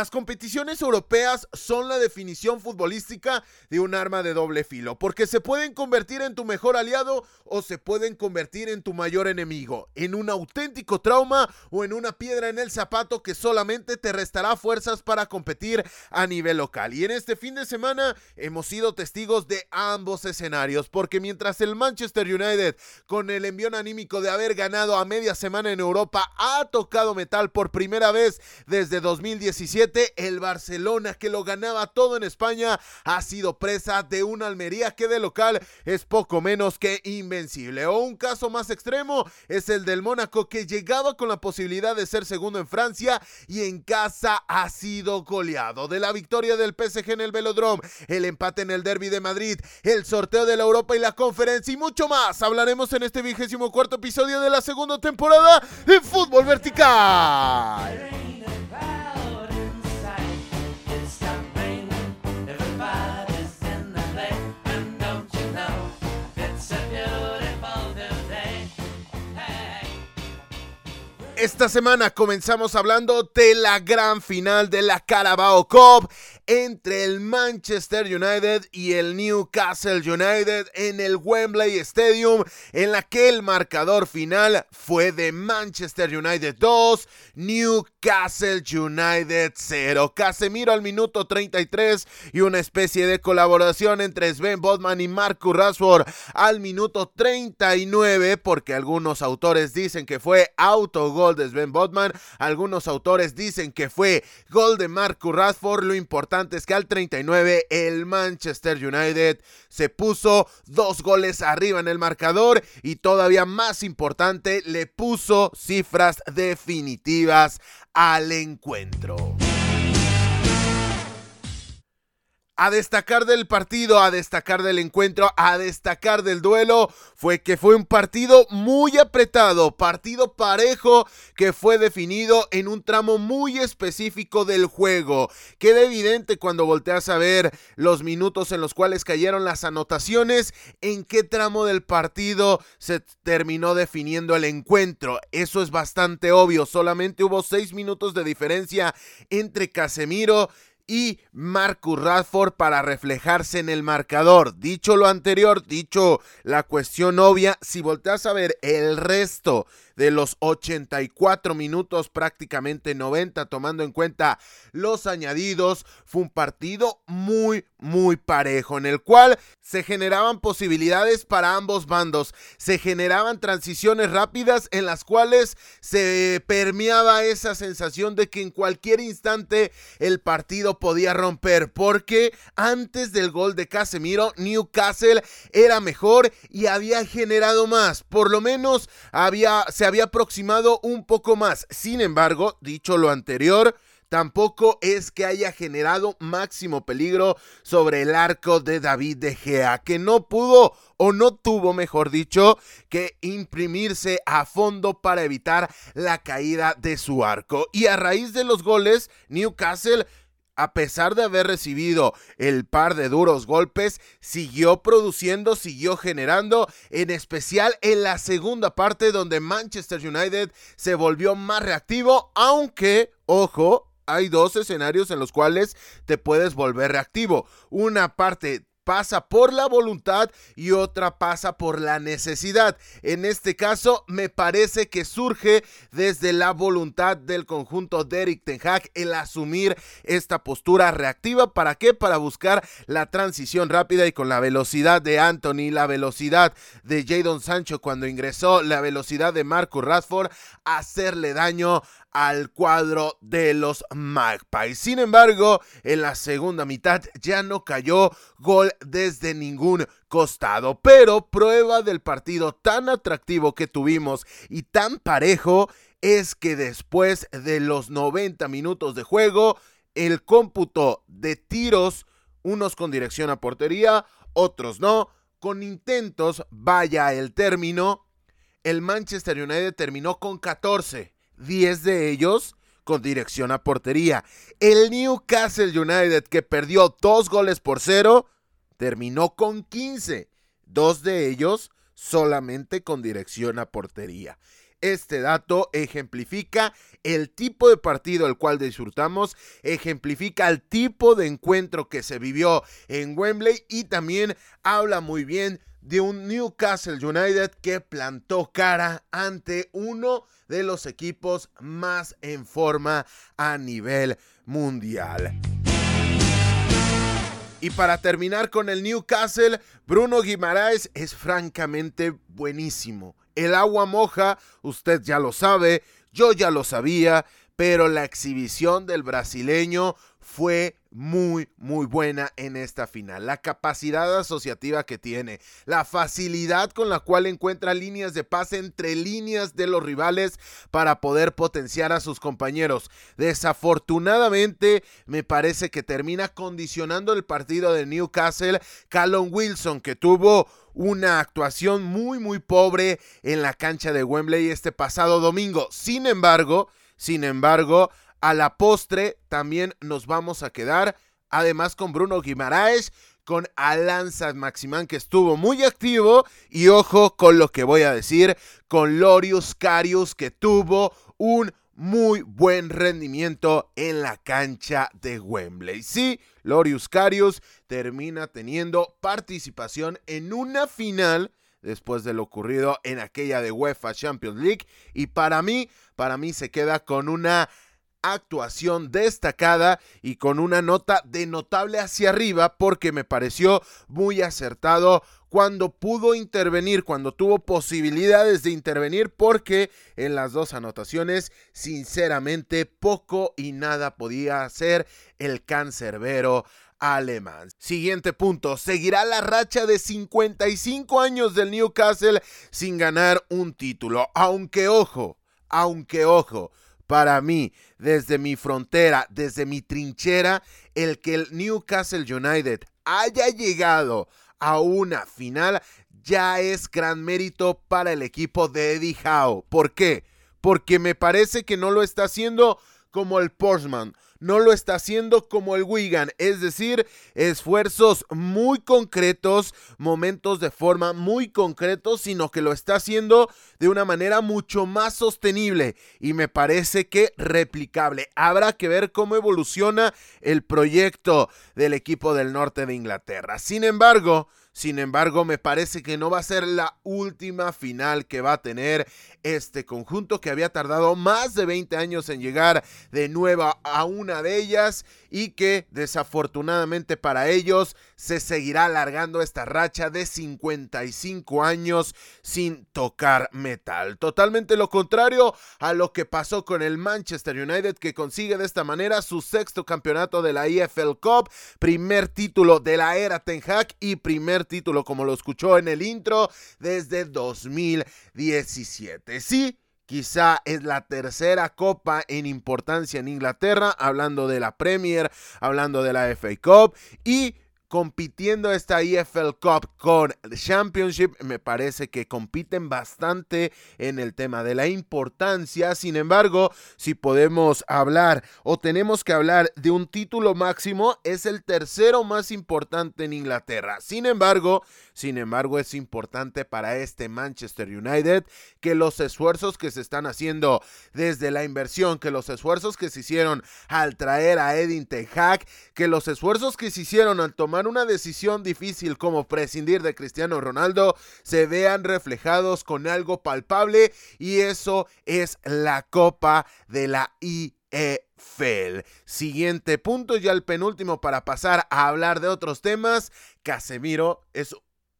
Las competiciones europeas son la definición futbolística de un arma de doble filo, porque se pueden convertir en tu mejor aliado o se pueden convertir en tu mayor enemigo, en un auténtico trauma o en una piedra en el zapato que solamente te restará fuerzas para competir a nivel local. Y en este fin de semana hemos sido testigos de ambos escenarios, porque mientras el Manchester United, con el envío anímico de haber ganado a media semana en Europa, ha tocado metal por primera vez desde 2017, el Barcelona, que lo ganaba todo en España, ha sido presa de una Almería que de local es poco menos que invencible. O un caso más extremo es el del Mónaco, que llegaba con la posibilidad de ser segundo en Francia y en casa ha sido goleado. De la victoria del PSG en el Velodrome, el empate en el Derby de Madrid, el sorteo de la Europa y la conferencia y mucho más. Hablaremos en este vigésimo cuarto episodio de la segunda temporada de Fútbol Vertical. Esta semana comenzamos hablando de la gran final de la Carabao Cup entre el Manchester United y el Newcastle United en el Wembley Stadium, en la que el marcador final fue de Manchester United 2, Newcastle United 0. Casemiro al minuto 33 y una especie de colaboración entre Sven Bodman y Marcus Rashford al minuto 39, porque algunos autores dicen que fue autogol de Sven Botman. Algunos autores dicen que fue gol de Marcus Rashford. Lo importante es que al 39 el Manchester United se puso dos goles arriba en el marcador y todavía más importante le puso cifras definitivas al encuentro. A destacar del partido, a destacar del encuentro, a destacar del duelo, fue que fue un partido muy apretado, partido parejo que fue definido en un tramo muy específico del juego. Queda evidente cuando volteas a ver los minutos en los cuales cayeron las anotaciones, en qué tramo del partido se terminó definiendo el encuentro. Eso es bastante obvio, solamente hubo seis minutos de diferencia entre Casemiro y Marcus Radford para reflejarse en el marcador. Dicho lo anterior, dicho la cuestión obvia, si volteas a ver el resto de los 84 minutos, prácticamente 90, tomando en cuenta los añadidos. Fue un partido muy, muy parejo, en el cual se generaban posibilidades para ambos bandos. Se generaban transiciones rápidas en las cuales se permeaba esa sensación de que en cualquier instante el partido podía romper, porque antes del gol de Casemiro, Newcastle era mejor y había generado más. Por lo menos había, se había aproximado un poco más. Sin embargo, dicho lo anterior, tampoco es que haya generado máximo peligro sobre el arco de David de Gea, que no pudo o no tuvo, mejor dicho, que imprimirse a fondo para evitar la caída de su arco. Y a raíz de los goles, Newcastle a pesar de haber recibido el par de duros golpes, siguió produciendo, siguió generando, en especial en la segunda parte donde Manchester United se volvió más reactivo, aunque, ojo, hay dos escenarios en los cuales te puedes volver reactivo. Una parte pasa por la voluntad y otra pasa por la necesidad. En este caso, me parece que surge desde la voluntad del conjunto de Eric Ten Hag el asumir esta postura reactiva. ¿Para qué? Para buscar la transición rápida y con la velocidad de Anthony, la velocidad de Jadon Sancho cuando ingresó, la velocidad de Marcus Rashford, hacerle daño al cuadro de los Magpies. Sin embargo, en la segunda mitad ya no cayó gol desde ningún costado, pero prueba del partido tan atractivo que tuvimos y tan parejo es que después de los 90 minutos de juego, el cómputo de tiros, unos con dirección a portería, otros no, con intentos, vaya el término, el Manchester United terminó con 14, 10 de ellos con dirección a portería. El Newcastle United, que perdió dos goles por cero, terminó con 15, dos de ellos solamente con dirección a portería. Este dato ejemplifica el tipo de partido el cual disfrutamos, ejemplifica el tipo de encuentro que se vivió en Wembley y también habla muy bien de un Newcastle United que plantó cara ante uno de los equipos más en forma a nivel mundial. Y para terminar con el Newcastle, Bruno Guimaraes es francamente buenísimo. El agua moja, usted ya lo sabe, yo ya lo sabía, pero la exhibición del brasileño fue muy, muy buena en esta final. La capacidad asociativa que tiene, la facilidad con la cual encuentra líneas de pase entre líneas de los rivales para poder potenciar a sus compañeros. Desafortunadamente, me parece que termina condicionando el partido de Newcastle Callum Wilson, que tuvo una actuación muy, muy pobre en la cancha de Wembley este pasado domingo. Sin embargo, sin embargo, a la postre también nos vamos a quedar, además con Bruno Guimaraes, con Alan Maximán que estuvo muy activo y ojo con lo que voy a decir, con Lorius Carius que tuvo un muy buen rendimiento en la cancha de Wembley. Sí, Lorius Carius termina teniendo participación en una final después de lo ocurrido en aquella de UEFA Champions League y para mí, para mí se queda con una actuación destacada y con una nota de notable hacia arriba porque me pareció muy acertado cuando pudo intervenir, cuando tuvo posibilidades de intervenir porque en las dos anotaciones sinceramente poco y nada podía hacer el cancerbero alemán. Siguiente punto, seguirá la racha de 55 años del Newcastle sin ganar un título, aunque ojo, aunque ojo, para mí, desde mi frontera, desde mi trinchera, el que el Newcastle United haya llegado a una final ya es gran mérito para el equipo de Eddie Howe. ¿Por qué? Porque me parece que no lo está haciendo como el Portsmouth no lo está haciendo como el Wigan, es decir, esfuerzos muy concretos, momentos de forma muy concretos, sino que lo está haciendo de una manera mucho más sostenible y me parece que replicable. Habrá que ver cómo evoluciona el proyecto del equipo del norte de Inglaterra. Sin embargo, sin embargo, me parece que no va a ser la última final que va a tener este conjunto que había tardado más de 20 años en llegar de nuevo a una de ellas y que desafortunadamente para ellos se seguirá alargando esta racha de 55 años sin tocar metal. Totalmente lo contrario a lo que pasó con el Manchester United que consigue de esta manera su sexto campeonato de la EFL Cup, primer título de la era Ten Hag y primer título como lo escuchó en el intro desde 2017. Sí, quizá es la tercera copa en importancia en Inglaterra, hablando de la Premier, hablando de la FA Cup y compitiendo esta EFL Cup con el Championship, me parece que compiten bastante en el tema de la importancia. Sin embargo, si podemos hablar o tenemos que hablar de un título máximo, es el tercero más importante en Inglaterra. Sin embargo, sin embargo, es importante para este Manchester United que los esfuerzos que se están haciendo desde la inversión, que los esfuerzos que se hicieron al traer a Edin Hag, que los esfuerzos que se hicieron al tomar una decisión difícil como prescindir de Cristiano Ronaldo se vean reflejados con algo palpable y eso es la Copa de la IEFL. Siguiente punto, ya el penúltimo para pasar a hablar de otros temas. Casemiro es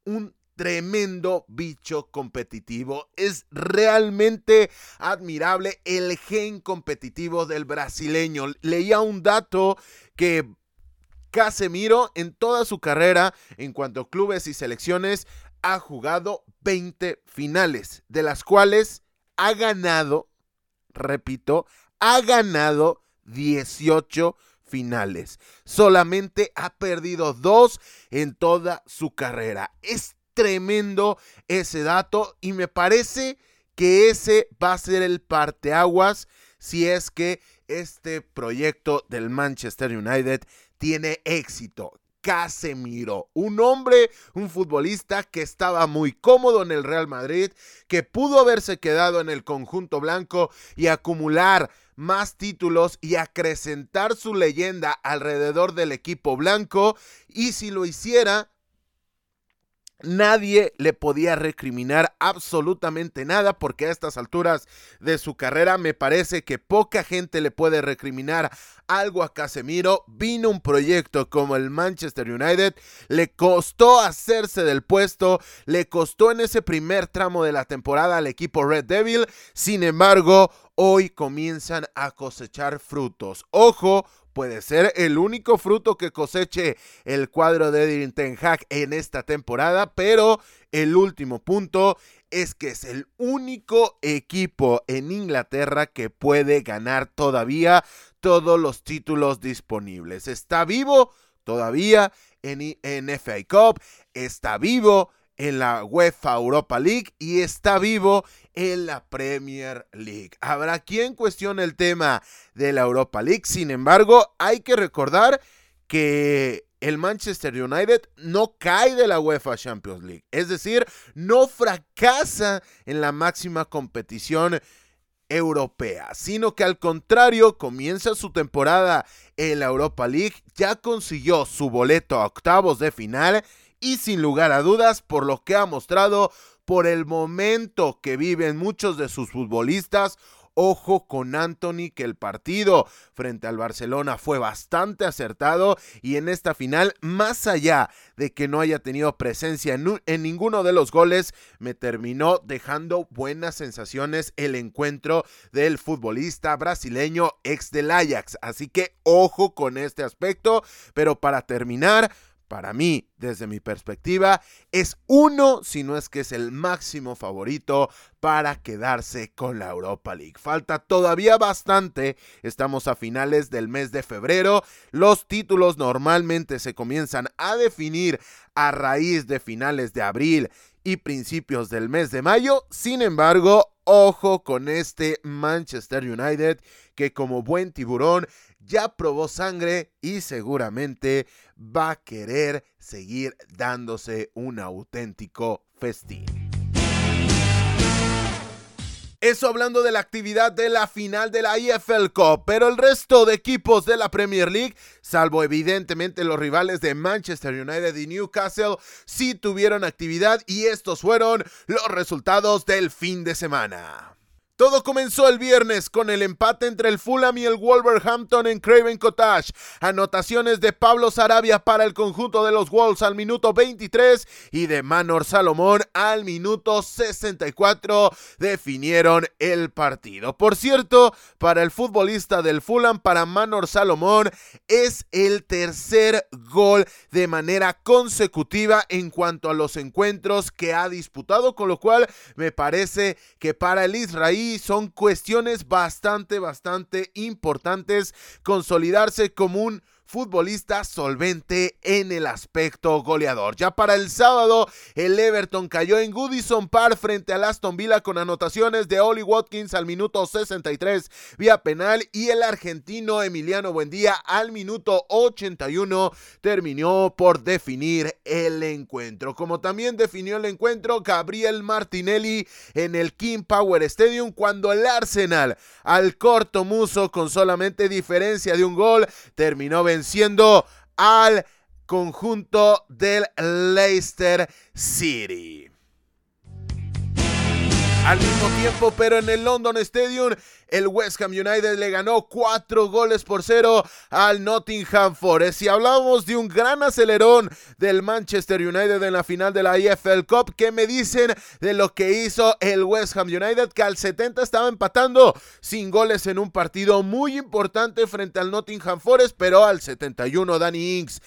un tremendo bicho competitivo. Es realmente admirable el gen competitivo del brasileño. Leía un dato que Casemiro en toda su carrera en cuanto a clubes y selecciones ha jugado 20 finales, de las cuales ha ganado, repito, ha ganado 18 finales. Solamente ha perdido dos en toda su carrera. Es tremendo ese dato y me parece que ese va a ser el parteaguas si es que este proyecto del Manchester United tiene éxito. Casemiro, un hombre, un futbolista que estaba muy cómodo en el Real Madrid, que pudo haberse quedado en el conjunto blanco y acumular más títulos y acrecentar su leyenda alrededor del equipo blanco y si lo hiciera Nadie le podía recriminar absolutamente nada porque a estas alturas de su carrera me parece que poca gente le puede recriminar algo a Casemiro. Vino un proyecto como el Manchester United, le costó hacerse del puesto, le costó en ese primer tramo de la temporada al equipo Red Devil, sin embargo, hoy comienzan a cosechar frutos. Ojo, puede ser el único fruto que coseche el cuadro de Edin Ten en esta temporada, pero el último punto es que es el único equipo en Inglaterra que puede ganar todavía todos los títulos disponibles. Está vivo todavía en, en FA Cup, está vivo en la UEFA Europa League y está vivo en la Premier League. Habrá quien cuestione el tema de la Europa League, sin embargo, hay que recordar que el Manchester United no cae de la UEFA Champions League, es decir, no fracasa en la máxima competición europea, sino que al contrario comienza su temporada en la Europa League, ya consiguió su boleto a octavos de final y sin lugar a dudas por lo que ha mostrado, por el momento que viven muchos de sus futbolistas. Ojo con Anthony, que el partido frente al Barcelona fue bastante acertado y en esta final, más allá de que no haya tenido presencia en, en, ninguno de los goles, me terminó dejando buenas sensaciones el encuentro del futbolista brasileño ex del Ajax. Así que ojo con este aspecto, pero para terminar, para mí, desde mi perspectiva, es uno, si no es que es el máximo favorito para quedarse con la Europa League. Falta todavía bastante, estamos a finales del mes de febrero, los títulos normalmente se comienzan a definir a raíz de finales de abril y principios del mes de mayo, sin embargo, ojo con este Manchester United que como buen tiburón ya probó sangre y seguramente va a querer seguir dándose un auténtico festín. Eso hablando de la actividad de la final de la EFL Cup, pero el resto de equipos de la Premier League, salvo evidentemente los rivales de Manchester United y Newcastle, sí tuvieron actividad y estos fueron los resultados del fin de semana. Todo comenzó el viernes con el empate entre el Fulham y el Wolverhampton en Craven Cottage. Anotaciones de Pablo Sarabia para el conjunto de los Wolves al minuto 23 y de Manor Salomón al minuto 64 definieron el partido. Por cierto, para el futbolista del Fulham, para Manor Salomón, es el tercer gol de manera consecutiva en cuanto a los encuentros que ha disputado, con lo cual me parece que para el Son cuestiones bastante, bastante importantes. Consolidarse como un futbolista solvente en el aspecto goleador. Ya para el sábado, el Everton cayó en Goodison Park frente al Aston Villa con anotaciones de Oli Watkins al minuto 63 vía penal y el argentino Emiliano Buendía al minuto 81 terminó por definir el encuentro. Como también definió el encuentro Gabriel Martinelli en el King Power Stadium cuando el Arsenal al corto muso con solamente diferencia de un gol terminó venciendo venciendo al conjunto del Leicester City. Al mismo tiempo, pero en el London Stadium, el West Ham United le ganó cuatro goles por cero al Nottingham Forest. Y hablamos de un gran acelerón del Manchester United en la final de la EFL Cup, ¿qué me dicen de lo que hizo el West Ham United? Que al 70 estaba empatando sin goles en un partido muy importante frente al Nottingham Forest, pero al 71 Danny Inks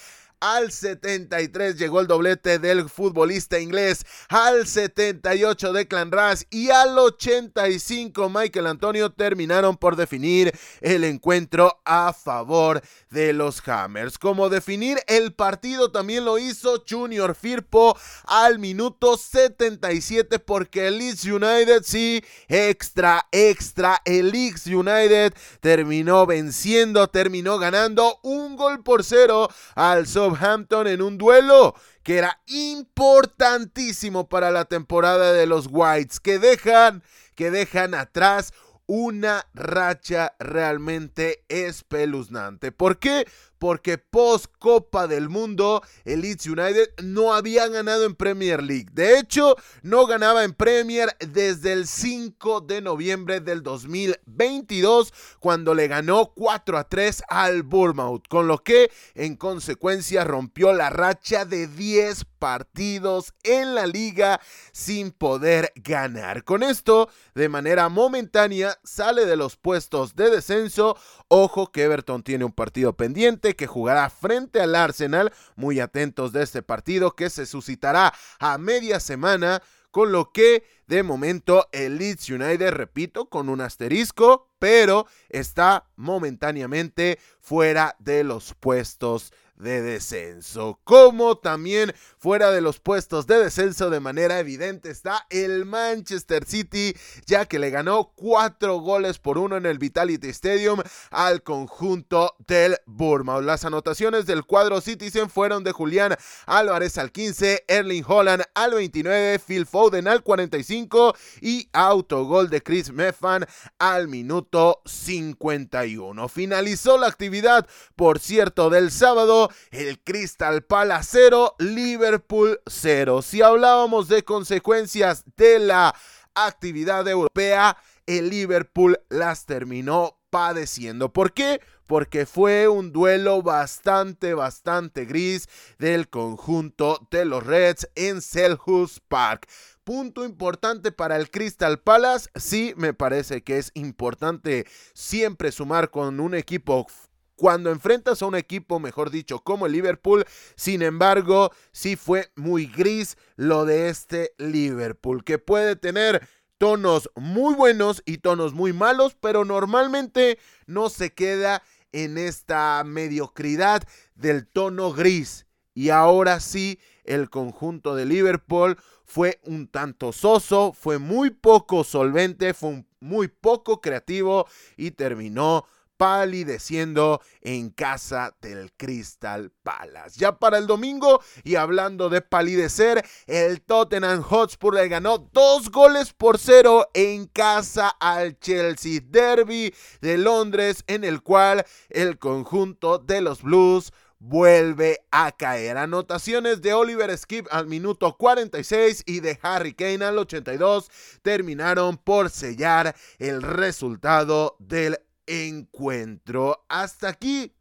Al 73 llegó el doblete del futbolista inglés. Al 78 de Clan Ras y al 85 Michael Antonio terminaron por definir el encuentro a favor de los Hammers. Como definir el partido también lo hizo Junior Firpo al minuto 77 porque el Leeds United sí, extra, extra, el Leeds United terminó venciendo, terminó ganando un gol por cero al Southampton en un duelo que era importantísimo para la temporada de los Whites, que dejan, que dejan atrás una racha realmente espeluznante. ¿Por qué? Porque post Copa del Mundo el Leeds United no había ganado en Premier League. De hecho, no ganaba en Premier desde el 5 de noviembre del 2022 cuando le ganó 4 a 3 al Bournemouth, con lo que en consecuencia rompió la racha de 10 partidos en la liga sin poder ganar. Con esto, de manera momentánea, sale de los puestos de descenso. Ojo que Everton tiene un partido pendiente que jugará frente al Arsenal. Muy atentos de este partido que se suscitará a media semana, con lo que de momento el Leeds United, repito, con un asterisco, pero está momentáneamente fuera de los puestos de descenso. Como también fuera de los puestos de descenso de manera evidente está el Manchester City, ya que le ganó cuatro goles por uno en el Vitality Stadium al conjunto del Bournemouth. Las anotaciones del cuadro Citizen fueron de Julián Álvarez al 15, Erling Holland al 29, Phil Foden al 45 y autogol de Chris Meffan al minuto 51. Finalizó la actividad, por cierto, del sábado el Crystal Palace 0, Liverpool 0. Si hablábamos de consecuencias de la actividad europea, el Liverpool las terminó padeciendo. ¿Por qué? Porque fue un duelo bastante, bastante gris del conjunto de los Reds en Selhurst Park. Punto importante para el Crystal Palace. Sí, me parece que es importante siempre sumar con un equipo cuando enfrentas a un equipo, mejor dicho, como el Liverpool. Sin embargo, sí fue muy gris lo de este Liverpool, que puede tener tonos muy buenos y tonos muy malos, pero normalmente no se queda en esta mediocridad del tono gris. Y ahora sí, el conjunto de Liverpool fue un tanto soso, fue muy poco solvente, fue muy poco creativo y terminó palideciendo en casa del Crystal Palace. Ya para el domingo, y hablando de palidecer, el Tottenham Hotspur le ganó dos goles por cero en casa al Chelsea Derby de Londres, en el cual el conjunto de los Blues vuelve a caer. Anotaciones de Oliver Skip al minuto 46 y de Harry Kane al 82 terminaron por sellar el resultado del encuentro. Hasta aquí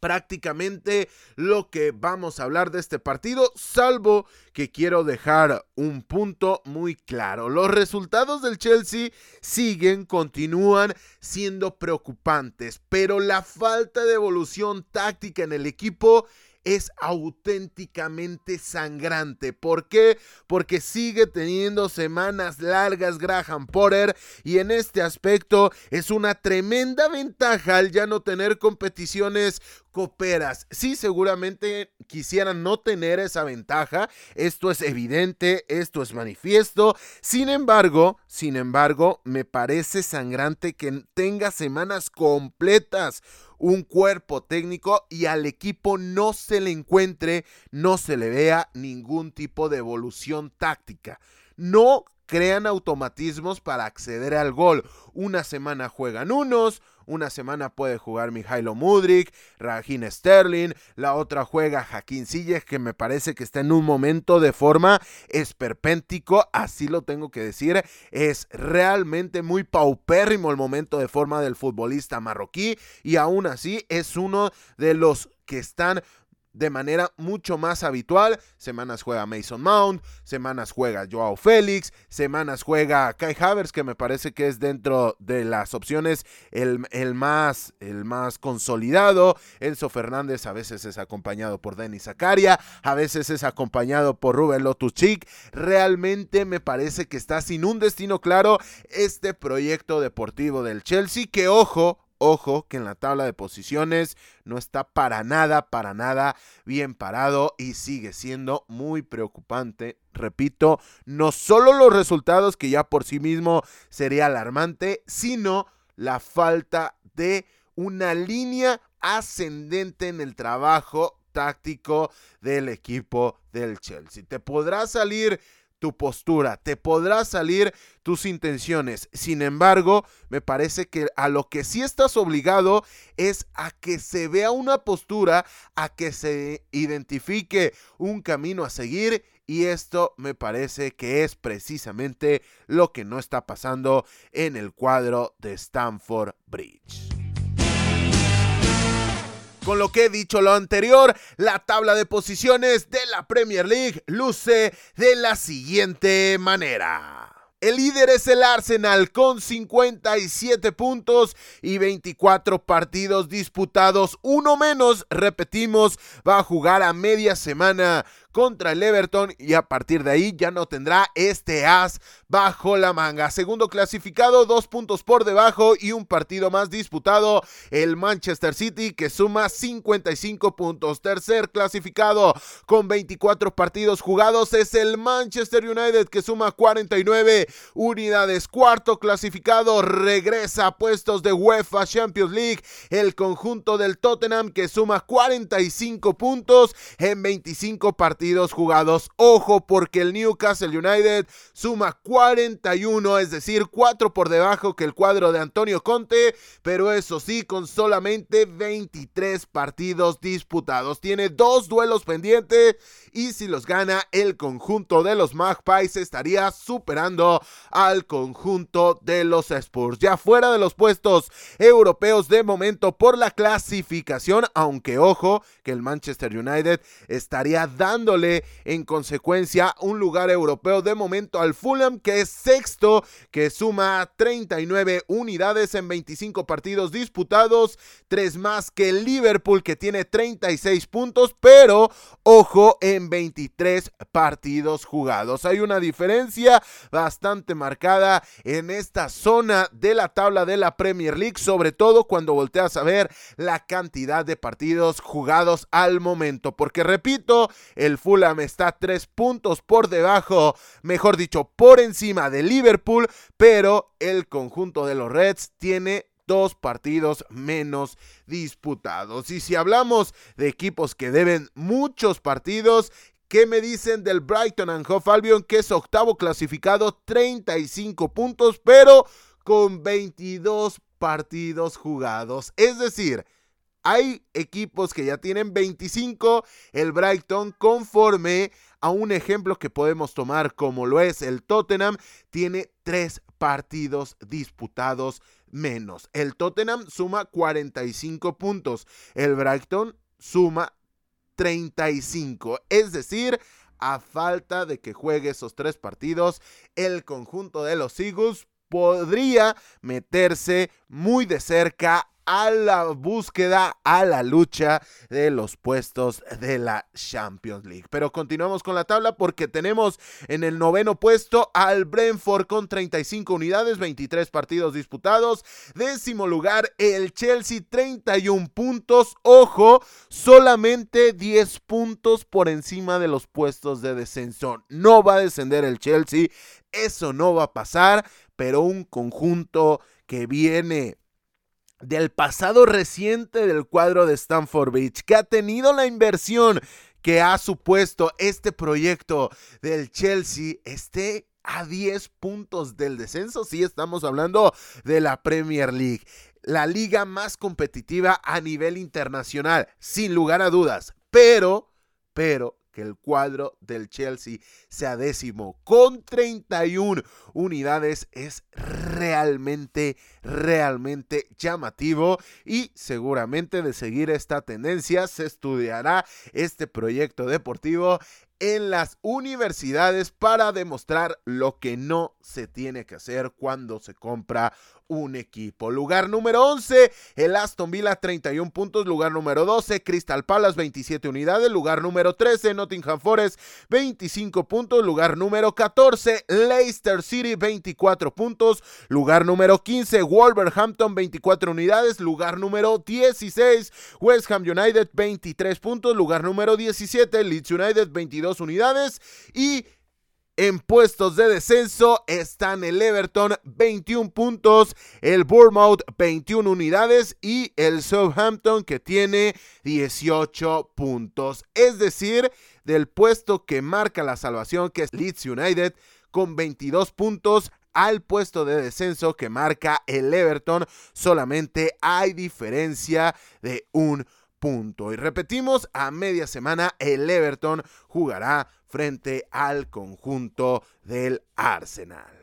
prácticamente lo que vamos a hablar de este partido, salvo que quiero dejar un punto muy claro. Los resultados del Chelsea siguen, continúan siendo preocupantes, pero la falta de evolución táctica en el equipo es auténticamente sangrante. ¿Por qué? Porque sigue teniendo semanas largas Graham Potter y en este aspecto es una tremenda ventaja al ya no tener competiciones coperas. Sí, seguramente quisieran no tener esa ventaja. Esto es evidente, esto es manifiesto. Sin embargo, sin embargo, me parece sangrante que tenga semanas completas un cuerpo técnico y al equipo no se le encuentre, no se le vea ningún tipo de evolución táctica. No crean automatismos para acceder al gol. Una semana juegan unos, una semana puede jugar Mijailo Mudrik, Rajin Sterling, la otra juega Jaquín Silles, que me parece que está en un momento de forma esperpéntico, así lo tengo que decir. Es realmente muy paupérrimo el momento de forma del futbolista marroquí y aún así es uno de los que están de manera mucho más habitual. Semanas juega Mason Mount, semanas juega Joao Félix, semanas juega Kai Havers, que me parece que es dentro de las opciones el, el, más, el más consolidado. Enzo Fernández a veces es acompañado por Denis Zakaria, a veces es acompañado por Rubén Lotuchik. Realmente me parece que está sin un destino claro este proyecto deportivo del Chelsea, que ojo, Ojo que en la tabla de posiciones no está para nada, para nada bien parado y sigue siendo muy preocupante. Repito, no solo los resultados que ya por sí mismo sería alarmante, sino la falta de una línea ascendente en el trabajo táctico del equipo del Chelsea. Te podrá salir tu postura, te podrá salir tus intenciones. Sin embargo, me parece que a lo que sí estás obligado es a que se vea una postura, a que se identifique un camino a seguir y esto me parece que es precisamente lo que no está pasando en el cuadro de Stamford Bridge. Con lo que he dicho lo anterior, la tabla de posiciones de la Premier League luce de la siguiente manera. El líder es el Arsenal con 57 puntos y 24 partidos disputados. Uno menos, repetimos, va a jugar a media semana contra el Everton y a partir de ahí ya no tendrá este as bajo la manga. Segundo clasificado, dos puntos por debajo y un partido más disputado, el Manchester City que suma 55 puntos. Tercer clasificado con 24 partidos jugados es el Manchester United que suma 49 unidades. Cuarto clasificado regresa a puestos de UEFA Champions League el conjunto del Tottenham que suma 45 puntos en 25 partidos jugados. Ojo porque el Newcastle United suma 41, es decir, 4 por debajo que el cuadro de Antonio Conte, pero eso sí, con solamente 23 partidos disputados. Tiene dos duelos pendientes y si los gana el conjunto de los Magpies estaría superando al conjunto de los Spurs. Ya fuera de los puestos europeos de momento por la clasificación, aunque ojo que el Manchester United estaría dándole en consecuencia un lugar europeo de momento al Fulham que es sexto que suma 39 unidades en 25 partidos disputados, tres más que Liverpool que tiene 36 puntos, pero ojo en 23 partidos jugados. Hay una diferencia bastante marcada en esta zona de la tabla de la Premier League, sobre todo cuando volteas a ver la cantidad de partidos jugados al momento. Porque repito, el Fulham está tres puntos por debajo, mejor dicho, por encima de Liverpool, pero el conjunto de los Reds tiene dos partidos menos disputados. Y si hablamos de equipos que deben muchos partidos, ¿Qué me dicen del Brighton and Hove Albion que es octavo clasificado, 35 puntos, pero con 22 partidos jugados? Es decir, hay equipos que ya tienen 25, el Brighton conforme a un ejemplo que podemos tomar como lo es el Tottenham, tiene 3 partidos disputados menos. El Tottenham suma 45 puntos, el Brighton suma 35. Es decir, a falta de que juegue esos tres partidos, el conjunto de los Eagles podría meterse muy de cerca a la búsqueda, a la lucha de los puestos de la Champions League. Pero continuamos con la tabla porque tenemos en el noveno puesto al Brentford con 35 unidades, 23 partidos disputados. Décimo lugar el Chelsea, 31 puntos. Ojo, solamente 10 puntos por encima de los puestos de descenso. No va a descender el Chelsea, eso no va a pasar, pero un conjunto que viene del pasado reciente del cuadro de Stanford Beach, que ha tenido la inversión que ha supuesto este proyecto del Chelsea, esté a 10 puntos del descenso. Sí, estamos hablando de la Premier League, la liga más competitiva a nivel internacional, sin lugar a dudas. Pero, pero, que el cuadro del Chelsea sea décimo con 31 unidades es realmente, realmente llamativo y seguramente de seguir esta tendencia se estudiará este proyecto deportivo en las universidades para demostrar lo que no se tiene que hacer cuando se compra un equipo. Lugar número 11, el Aston Villa 31 puntos. Lugar número 12, Crystal Palace 27 unidades. Lugar número 13, Nottingham Forest 25 puntos. Lugar número 14, Leicester City 24 puntos. Lugar número 15, Wolverhampton 24 unidades. Lugar número 16, West Ham United 23 puntos. Lugar número 17, Leeds United 22 unidades. Y en puestos de descenso están el Everton 21 puntos, el Bournemouth 21 unidades y el Southampton que tiene 18 puntos. Es decir, del puesto que marca la salvación que es Leeds United con 22 puntos al puesto de descenso que marca el Everton solamente hay diferencia de un punto. Y repetimos, a media semana el Everton jugará frente al conjunto del Arsenal.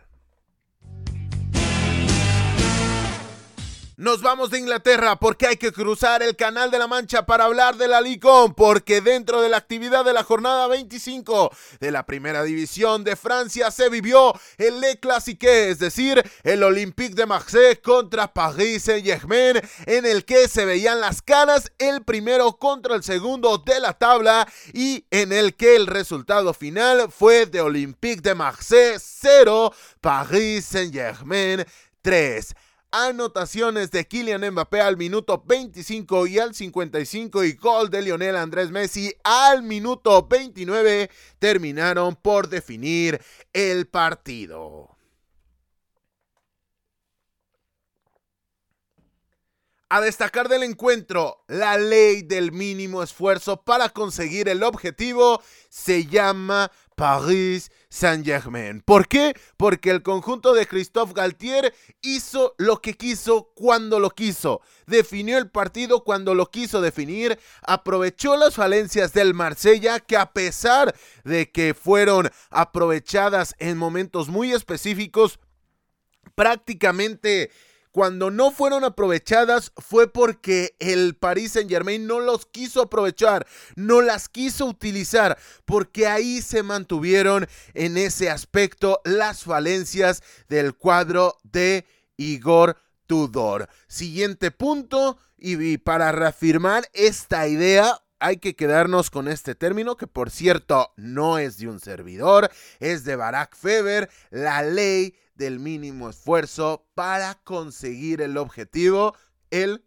Nos vamos de Inglaterra porque hay que cruzar el Canal de la Mancha para hablar de la Licon, porque dentro de la actividad de la jornada 25 de la Primera División de Francia se vivió el Le Classique, es decir, el Olympique de Marseille contra Paris Saint-Germain, en el que se veían las caras el primero contra el segundo de la tabla y en el que el resultado final fue de Olympique de Marseille 0, Paris Saint-Germain 3 anotaciones de Kylian Mbappé al minuto 25 y al 55 y gol de Lionel Andrés Messi al minuto 29 terminaron por definir el partido. A destacar del encuentro, la ley del mínimo esfuerzo para conseguir el objetivo se llama Paris Saint-Germain. ¿Por qué? Porque el conjunto de Christophe Galtier hizo lo que quiso cuando lo quiso. Definió el partido cuando lo quiso definir. Aprovechó las falencias del Marsella que a pesar de que fueron aprovechadas en momentos muy específicos, prácticamente cuando no fueron aprovechadas fue porque el Paris Saint Germain no los quiso aprovechar, no las quiso utilizar, porque ahí se mantuvieron en ese aspecto las falencias del cuadro de Igor Tudor. Siguiente punto, y para reafirmar esta idea, hay que quedarnos con este término que por cierto no es de un servidor, es de Barack Feber, la ley del mínimo esfuerzo para conseguir el objetivo. Él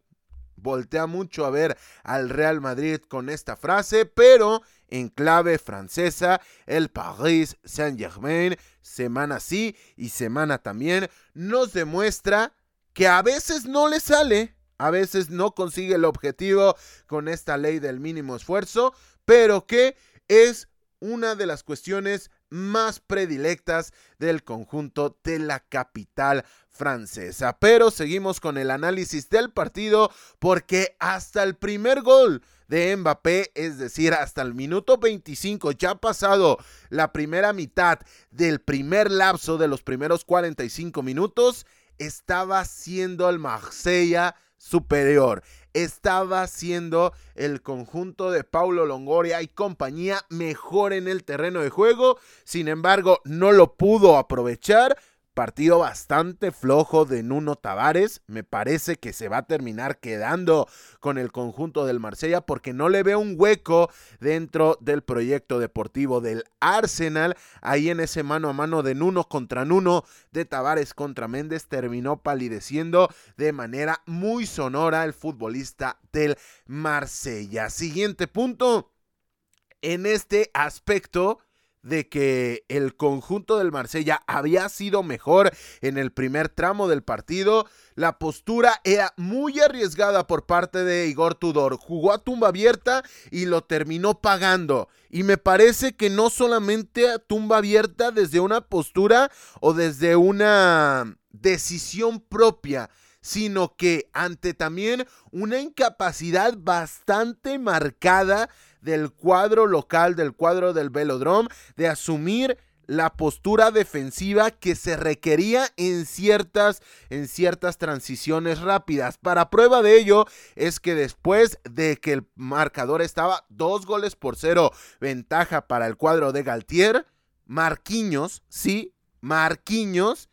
voltea mucho a ver al Real Madrid con esta frase, pero en clave francesa, el Paris Saint-Germain, semana sí y semana también, nos demuestra que a veces no le sale, a veces no consigue el objetivo con esta ley del mínimo esfuerzo, pero que es una de las cuestiones más predilectas del conjunto de la capital francesa. Pero seguimos con el análisis del partido porque hasta el primer gol de Mbappé, es decir, hasta el minuto 25, ya pasado la primera mitad del primer lapso de los primeros 45 minutos, estaba siendo el Marsella superior estaba siendo el conjunto de Paulo Longoria y compañía mejor en el terreno de juego. Sin embargo, no lo pudo aprovechar Partido bastante flojo de Nuno Tavares. Me parece que se va a terminar quedando con el conjunto del Marsella porque no le veo un hueco dentro del proyecto deportivo del Arsenal. Ahí en ese mano a mano de Nuno contra Nuno, de Tavares contra Méndez, terminó palideciendo de manera muy sonora el futbolista del Marsella. Siguiente punto. En este aspecto de que el conjunto del Marsella había sido mejor en el primer tramo del partido. La postura era muy arriesgada por parte de Igor Tudor. Jugó a tumba abierta y lo terminó pagando. Y me parece que no solamente a tumba abierta desde una postura o desde una decisión propia, sino que ante también una incapacidad bastante marcada del cuadro local, del cuadro del Velodrome, de asumir la postura defensiva que se requería en ciertas, en ciertas transiciones rápidas. Para prueba de ello es que después de que el marcador estaba dos goles por cero, ventaja para el cuadro de Galtier, Marquinhos, sí, Marquinhos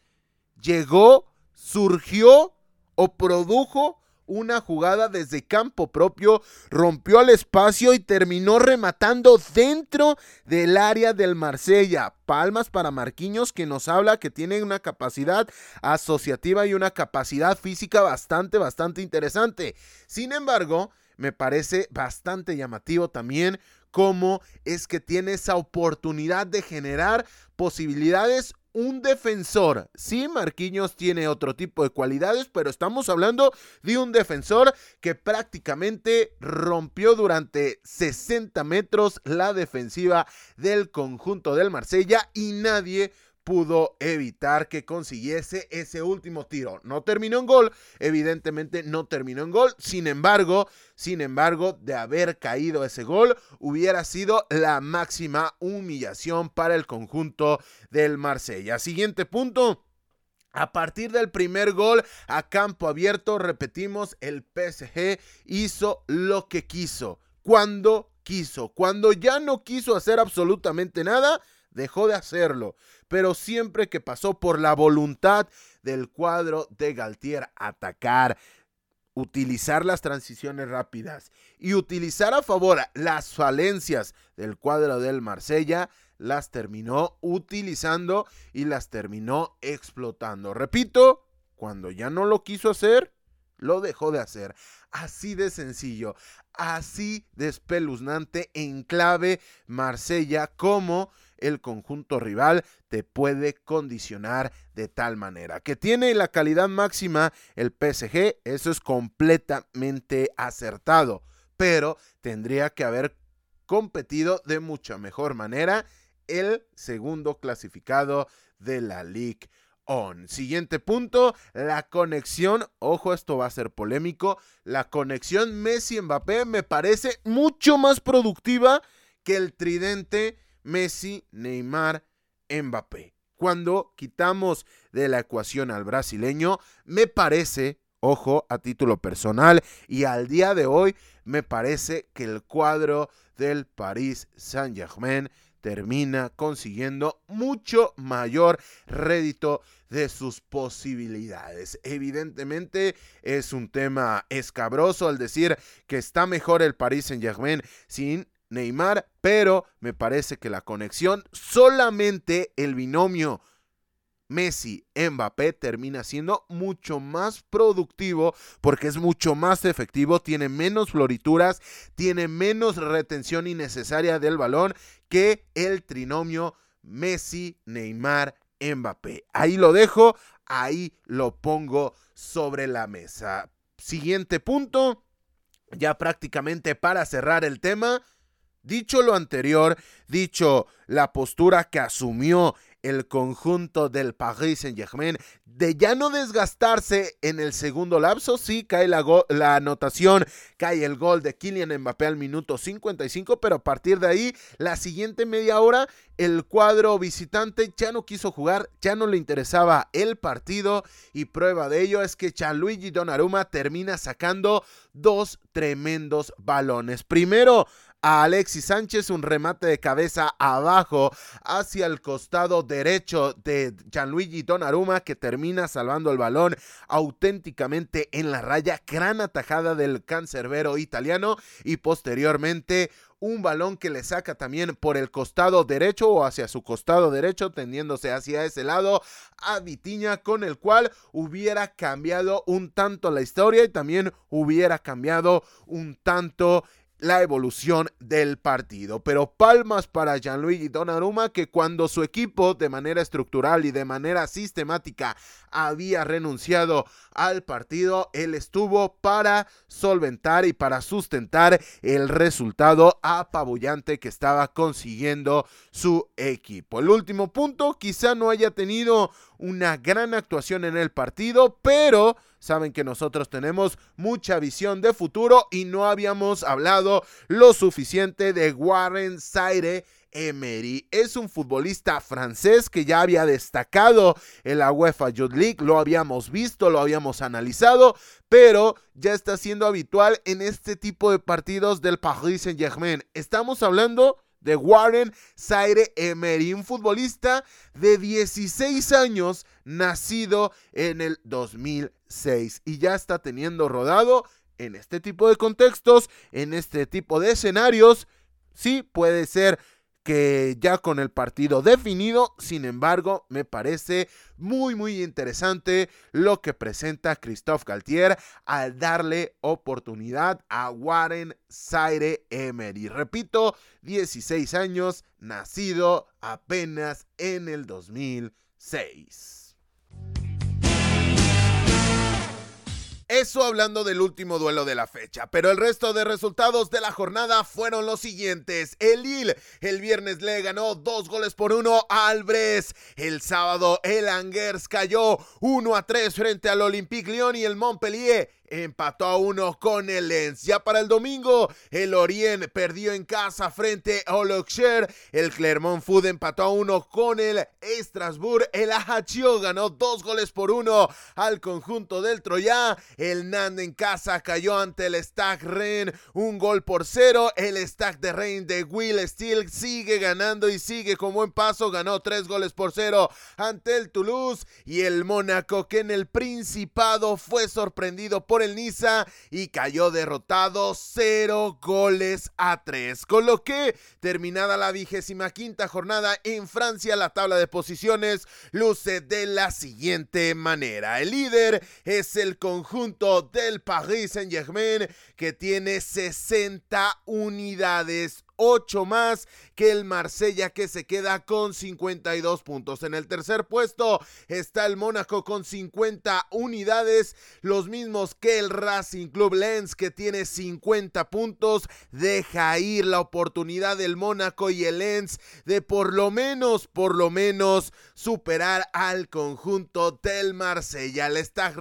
llegó, surgió o produjo una jugada desde campo propio, rompió el espacio y terminó rematando dentro del área del Marsella. Palmas para Marquinhos que nos habla que tiene una capacidad asociativa y una capacidad física bastante, bastante interesante. Sin embargo, me parece bastante llamativo también cómo es que tiene esa oportunidad de generar posibilidades un defensor. Sí, Marquinhos tiene otro tipo de cualidades, pero estamos hablando de un defensor que prácticamente rompió durante 60 metros la defensiva del conjunto del Marsella y nadie pudo evitar que consiguiese ese último tiro. No terminó en gol, evidentemente no terminó en gol. Sin embargo, sin embargo, de haber caído ese gol, hubiera sido la máxima humillación para el conjunto del Marsella. Siguiente punto. A partir del primer gol a campo abierto, repetimos, el PSG hizo lo que quiso, cuando quiso, cuando ya no quiso hacer absolutamente nada, dejó de hacerlo, pero siempre que pasó por la voluntad del cuadro de Galtier atacar, utilizar las transiciones rápidas y utilizar a favor las falencias del cuadro del Marsella, las terminó utilizando y las terminó explotando. Repito, cuando ya no lo quiso hacer, lo dejó de hacer. Así de sencillo, así de espeluznante en clave Marsella como el conjunto rival te puede condicionar de tal manera. Que tiene la calidad máxima el PSG, eso es completamente acertado, pero tendría que haber competido de mucha mejor manera el segundo clasificado de la Ligue On. Siguiente punto, la conexión, ojo, esto va a ser polémico, la conexión Messi-Mbappé me parece mucho más productiva que el tridente Messi, Neymar, Mbappé. Cuando quitamos de la ecuación al brasileño, me parece, ojo, a título personal y al día de hoy, me parece que el cuadro del Paris Saint-Germain termina consiguiendo mucho mayor rédito de sus posibilidades. Evidentemente es un tema escabroso al decir que está mejor el Paris Saint-Germain sin Neymar, pero me parece que la conexión, solamente el binomio Messi-Mbappé termina siendo mucho más productivo porque es mucho más efectivo, tiene menos florituras, tiene menos retención innecesaria del balón que el trinomio Messi-Neymar-Mbappé. Ahí lo dejo, ahí lo pongo sobre la mesa. Siguiente punto, ya prácticamente para cerrar el tema. Dicho lo anterior, dicho la postura que asumió el conjunto del Paris Saint-Germain de ya no desgastarse en el segundo lapso. Sí, cae la, anotación, cae el gol de Kylian Mbappé al minuto 55, pero a partir de ahí, la siguiente media hora, el cuadro visitante ya no quiso jugar, ya no le interesaba el partido y prueba de ello es que Gianluigi Donnarumma termina sacando dos tremendos balones. Primero, a Alexis Sánchez, un remate de cabeza abajo hacia el costado derecho de Gianluigi Donnarumma que termina salvando el balón auténticamente en la raya, gran atajada del cancerbero italiano y posteriormente un balón que le saca también por el costado derecho o hacia su costado derecho, tendiéndose hacia ese lado a Vitiña, con el cual hubiera cambiado un tanto la historia y también hubiera cambiado un tanto la evolución del partido. Pero palmas para Gianluigi Donnarumma que cuando su equipo de manera estructural y de manera sistemática había renunciado al partido, él estuvo para solventar y para sustentar el resultado apabullante que estaba consiguiendo su equipo. El último punto, quizá no haya tenido una gran actuación en el partido, pero saben que nosotros tenemos mucha visión de futuro y no habíamos hablado lo suficiente de Warren Zaire Emery. Es un futbolista francés que ya había destacado en la UEFA Youth League, lo habíamos visto, lo habíamos analizado, pero ya está siendo habitual en este tipo de partidos del Paris Saint-Germain. Estamos hablando de Warren Zaire Emery, un futbolista de 16 años, nacido en el 2006 y ya está teniendo rodado en este tipo de contextos, en este tipo de escenarios. Sí, puede ser que ya con el partido definido, sin embargo, me parece muy muy interesante lo que presenta Christophe Galtier al darle oportunidad a Warren Zaire Emery. Repito, 16 años, nacido apenas en el 2006. Eso hablando del último duelo de la fecha, pero el resto de resultados de la jornada fueron los siguientes. El Lille el viernes le ganó dos goles por uno al Brest. El sábado el Angers cayó 1 a 3 frente al Olympique Lyon y el Montpellier empató a uno con el Lens. Ya para el domingo, el Orient perdió en casa frente a Auxerre. El Clermont Food empató a uno con el Strasbourg. El Ajaccio ganó dos goles por uno al conjunto del Troya. El Nand en casa cayó ante el Stag Rennes un gol por cero. El Stag de Rennes de Will Steel sigue ganando y sigue con buen paso. Ganó tres goles por cero ante el Toulouse. Y el Mónaco que en el Principado fue sorprendido por el Niza y cayó derrotado 0 goles a 3. Con lo que, terminada la vigésima quinta jornada en Francia, la tabla de posiciones luce de la siguiente manera. El líder es el conjunto del Paris Saint Germain que tiene 60 unidades 8 más que el Marsella que se queda con 52 puntos. En el tercer puesto está el Mónaco con 50 unidades, los mismos que el Racing Club Lens que tiene 50 puntos. Deja ir la oportunidad del Mónaco y el Lens de por lo menos, por lo menos superar al conjunto del Marsella. El Stag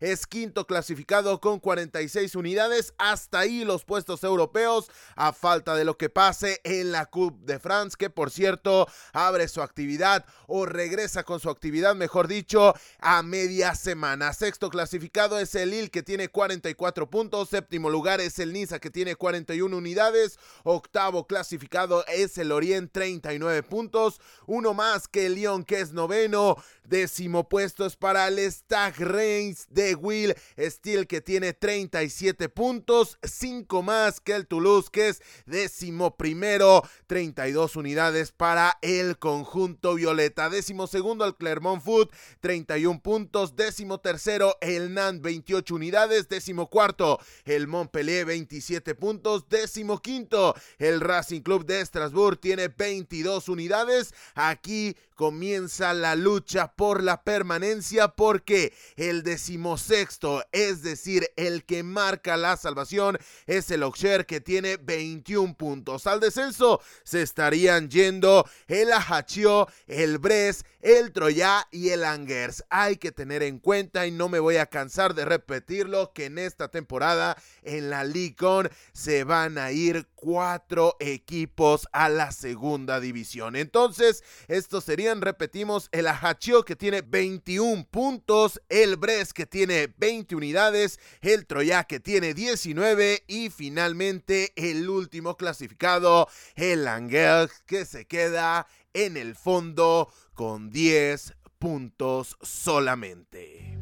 es quinto clasificado con 46 unidades. Hasta ahí los puestos europeos a falta de lo que pase en la Coupe de France, que por cierto abre su actividad o regresa con su actividad, mejor dicho, a media semana. Sexto clasificado es el Lille que tiene 44 puntos, séptimo lugar es el Niza que tiene 41 unidades, octavo clasificado es el Orient 39 puntos, uno más que el Lyon que es noveno, décimo puesto es para el Stag Reims de Will Steel que tiene 37 puntos, cinco más que el Toulouse que es décimo primero, 32 unidades para el conjunto violeta. Décimo segundo el Clermont Foot, 31 puntos. Décimo tercero el Nantes, 28 unidades. Décimo cuarto el Montpellier, 27 puntos. Décimo quinto el Racing Club de Estrasburgo tiene 22 unidades. Aquí comienza la lucha por la permanencia porque el decimosexto, es decir, el que marca la salvación, es el Auxerre que tiene 21 puntos. Al descenso se estarían yendo el Ajaccio, el Bres, el Troya y el Angers. Hay que tener en cuenta y no me voy a cansar de repetirlo que en esta temporada en la Licon se van a ir cuatro equipos a la segunda división. Entonces, estos serían, repetimos, el Ajaccio que tiene 21 puntos, el Bres que tiene 20 unidades, el Troya que tiene 19 y finalmente el último clasificado, el Angers que se queda en el fondo con 10 puntos solamente.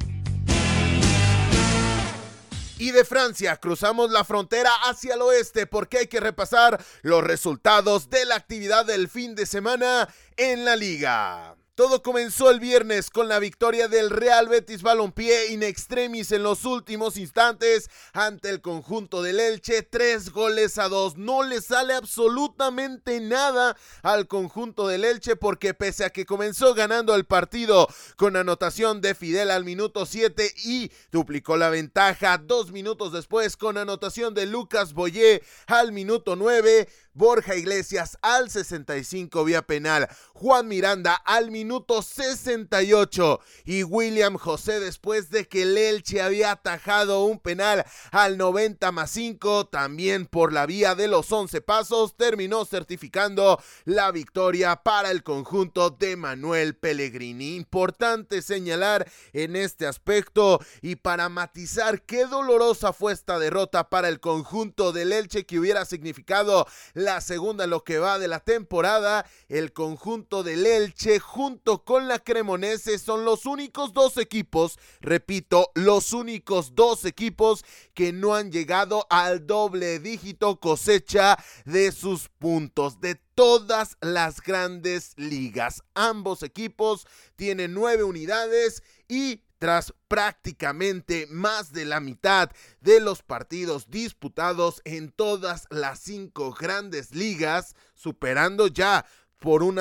Y de Francia cruzamos la frontera hacia el oeste porque hay que repasar los resultados de la actividad del fin de semana en la liga. Todo comenzó el viernes con la victoria del Real Betis Balompié in extremis en los últimos instantes ante el conjunto del Elche, tres goles a dos. No le sale absolutamente nada al conjunto del Elche porque pese a que comenzó ganando el partido con anotación de Fidel al minuto 7 y duplicó la ventaja dos minutos después con anotación de Lucas Boyé al minuto 9, Borja Iglesias al 65 vía penal, Juan Miranda al minuto 68 y William José después de que el Elche había atajado un penal al 90 más 5, también por la vía de los 11 pasos, terminó certificando la victoria para el conjunto de Manuel Pellegrini. Importante señalar en este aspecto y para matizar qué dolorosa fue esta derrota para el conjunto del Elche que hubiera significado la segunda en lo que va de la temporada. El conjunto del Elche junto con la Cremonese son los únicos dos equipos, repito, los únicos dos equipos que no han llegado al doble dígito cosecha de sus puntos de todas las grandes ligas. Ambos equipos tienen nueve unidades y tras prácticamente más de la mitad de los partidos disputados en todas las cinco grandes ligas, superando ya por un,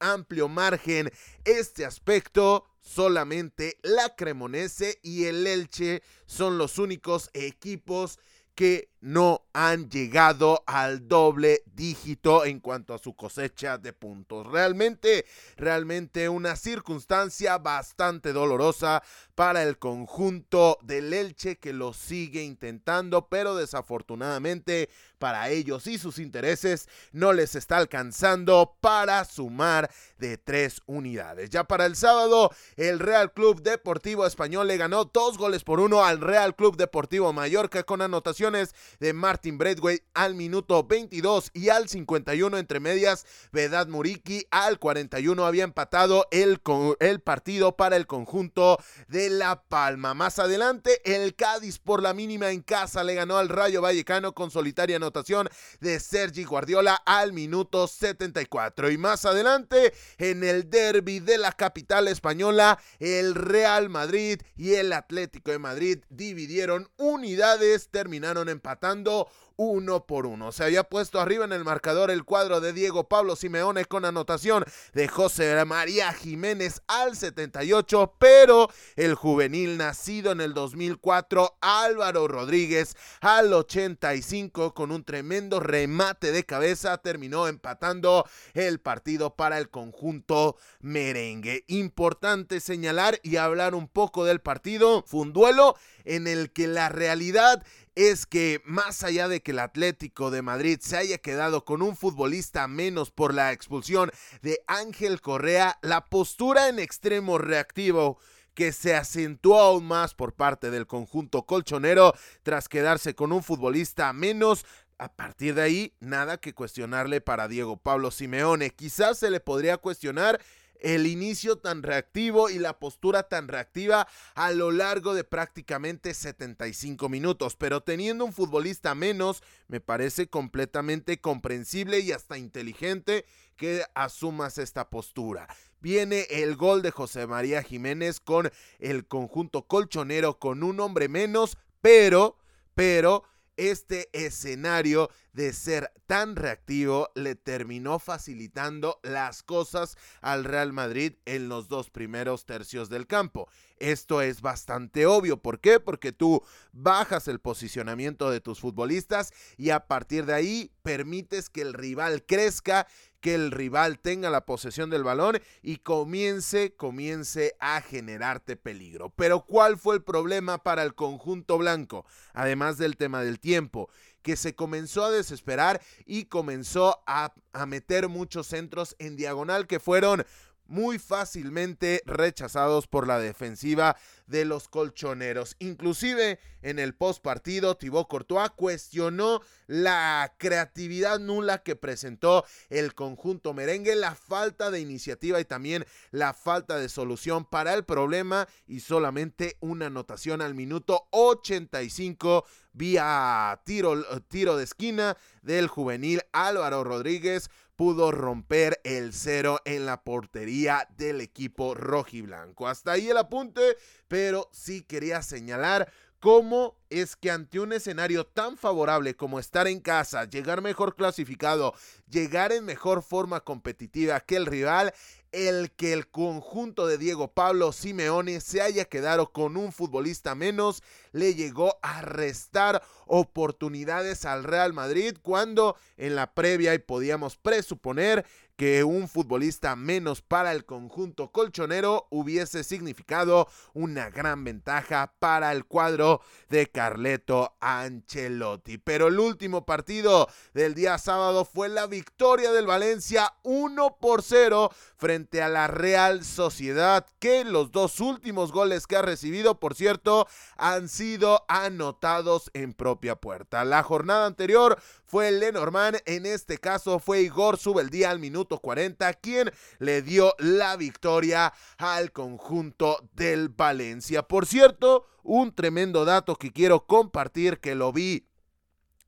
amplio margen este aspecto, solamente la Cremonese y el Elche son los únicos equipos que no han llegado al doble dígito en cuanto a su cosecha de puntos. Realmente, realmente una circunstancia bastante dolorosa para el conjunto del Elche que lo sigue intentando, pero desafortunadamente para ellos y sus intereses no les está alcanzando para sumar de tres unidades. Ya para el sábado, el Real Club Deportivo Español le ganó dos goles por uno al Real Club Deportivo Mallorca con anotaciones de Martin Bradway al minuto 22 y al 51 entre medias, Vedad Muriki al 41 había empatado el, el partido para el conjunto de La Palma. Más adelante, el Cádiz por la mínima en casa le ganó al Rayo Vallecano con solitaria anotación de Sergi Guardiola al minuto 74. Y más adelante, en el derby de la capital española, el Real Madrid y el Atlético de Madrid dividieron unidades, terminaron empatando uno por uno. Se había puesto arriba en el marcador el cuadro de Diego Pablo Simeone con anotación de José María Jiménez al 78, pero el juvenil nacido en el 2004 Álvaro Rodríguez al 85 con un tremendo remate de cabeza terminó empatando el partido para el conjunto merengue. Importante señalar y hablar un poco del partido. Fue un duelo en el que la realidad es que más allá de que el Atlético de Madrid se haya quedado con un futbolista menos por la expulsión de Ángel Correa, la postura en extremo reactivo que se acentuó aún más por parte del conjunto colchonero tras quedarse con un futbolista menos. A partir de ahí, nada que cuestionarle para Diego Pablo Simeone. Quizás se le podría cuestionar el inicio tan reactivo y la postura tan reactiva a lo largo de prácticamente 75 minutos. Pero teniendo un futbolista menos, me parece completamente comprensible y hasta inteligente que asumas esta postura. Viene el gol de José María Jiménez con el conjunto colchonero con un hombre menos, pero, pero este escenario de ser tan reactivo le terminó facilitando las cosas al Real Madrid en los dos primeros tercios del campo. Esto es bastante obvio. ¿Por qué? Porque tú bajas el posicionamiento de tus futbolistas y a partir de ahí permites que el rival crezca que el rival tenga la posesión del balón y comience, comience a generarte peligro. Pero ¿cuál fue el problema para el conjunto blanco? Además del tema del tiempo, que se comenzó a desesperar y comenzó a, a meter muchos centros en diagonal que fueron muy fácilmente rechazados por la defensiva de los colchoneros. Inclusive en el post partido, Thibaut Courtois cuestionó la creatividad nula que presentó el conjunto merengue, la falta de iniciativa y también la falta de solución para el problema y solamente una anotación al minuto 85 vía tiro, tiro de esquina del juvenil Álvaro Rodríguez pudo romper el cero en la portería del equipo rojiblanco. Hasta ahí el apunte, pero sí quería señalar cómo es que ante un escenario tan favorable como estar en casa, llegar mejor clasificado, llegar en mejor forma competitiva que el rival, el que el conjunto de Diego Pablo Simeone se haya quedado con un futbolista menos le llegó a restar oportunidades al Real Madrid cuando en la previa y podíamos presuponer que un futbolista menos para el conjunto colchonero hubiese significado una gran ventaja para el cuadro de Carleto Ancelotti. Pero el último partido del día sábado fue la victoria del Valencia 1 por 0 frente a la Real Sociedad, que los dos últimos goles que ha recibido, por cierto, han sido anotados en propia puerta. La jornada anterior fue Lenormand, en este caso fue Igor Subeldía al minuto 40 quien le dio la victoria al conjunto del Valencia. Por cierto, un tremendo dato que quiero compartir que lo vi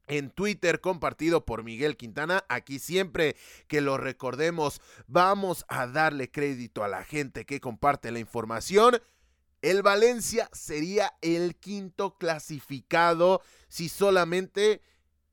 en Twitter compartido por Miguel Quintana. Aquí siempre que lo recordemos vamos a darle crédito a la gente que comparte la información. El Valencia sería el quinto clasificado si solamente